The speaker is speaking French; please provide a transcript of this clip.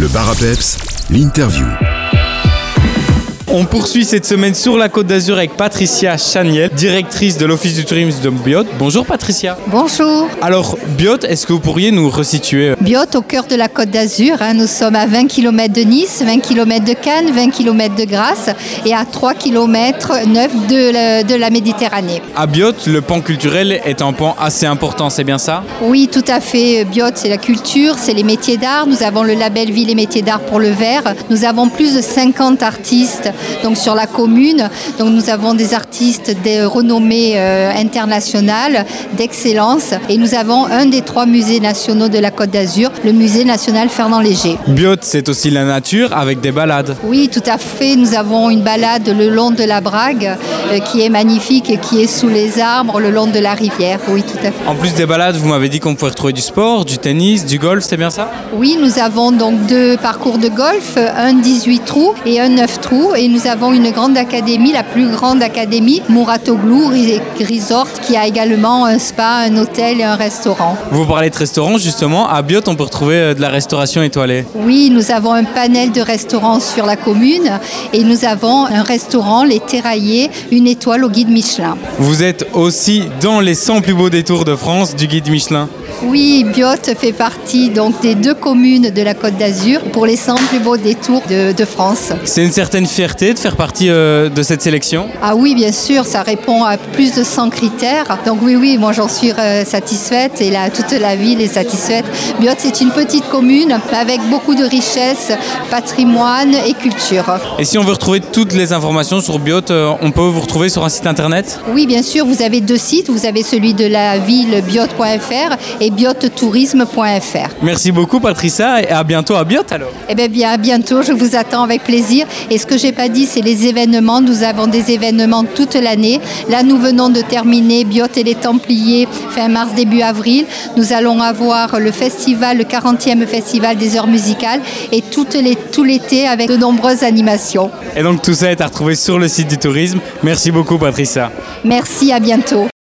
Le bar l'interview. On poursuit cette semaine sur la Côte d'Azur avec Patricia Chaniel, directrice de l'Office du tourisme de Biot. Bonjour Patricia. Bonjour. Alors Biot, est-ce que vous pourriez nous resituer Biot au cœur de la Côte d'Azur. hein. Nous sommes à 20 km de Nice, 20 km de Cannes, 20 km de Grasse et à 3 km 9 de la, de la Méditerranée. À Biot, le pan culturel est un pan assez important, c'est bien ça? Oui, tout à fait. Biot, c'est la culture, c'est les métiers d'art. Nous avons le label Ville et métiers d'art pour le verre. Nous avons plus de 50 artistes donc sur la commune. Donc nous avons des artistes de renommée euh, internationale, d'excellence. Et nous avons un des trois musées nationaux de la Côte d'Azur, le musée national Fernand Léger. Biot, c'est aussi la nature avec des balades. Oui, tout à fait. Nous avons une balade le long de la Brague euh, qui est magnifique et qui est sous les arbres le long de la rivière. Oui, tout à fait. En plus des balades, vous m'avez dit qu'on pouvait retrouver du sport, du tennis, du golf, c'est bien ça? Oui, nous avons donc deux parcours de golf, un 18 trous et un 9 trous. Et nous avons une grande académie, la plus grande académie, Mouratoglou Resort, qui a également un spa, un hôtel et un restaurant. Vous parlez de restaurant, justement. À Biot, on peut retrouver euh, de la restauration étoilée. Oui, nous avons un panel de restaurants sur la commune et nous avons un restaurant, les Terraillés, une étoile au guide Michelin. Vous êtes aussi dans les 100 plus beaux détours de France du guide Michelin. Oui, Biot fait partie donc des deux communes de la Côte d'Azur pour les 100 plus beaux détours de, de France. C'est une certaine fierté de faire partie euh, de cette sélection? Ah oui, bien sûr, ça répond à plus de 100 critères. Donc oui, oui, moi j'en suis euh, satisfaite et là, toute la ville est satisfaite. Biot, c'est une petite commune avec beaucoup de richesses, patrimoine et culture. Et si on veut retrouver toutes les informations sur Biot, euh, on peut vous retrouver sur un site internet? Oui, bien sûr, vous avez deux sites. Vous avez celui de la ville biot.fr et biottourisme.fr. Merci beaucoup Patricia et à bientôt à Biot alors. Eh bien, bien, à bientôt, je vous attends avec plaisir. Et ce que j'ai pas dit, c'est les événements. Nous avons des événements toute l'année. Là, nous venons de terminer Biot et les Templiers fin mars, début avril. Nous allons avoir le festival, le 40e festival des heures musicales et toutes les, tout l'été avec de nombreuses animations. Et donc tout ça est à retrouver sur le site du tourisme. Merci beaucoup Patricia. Merci, à bientôt.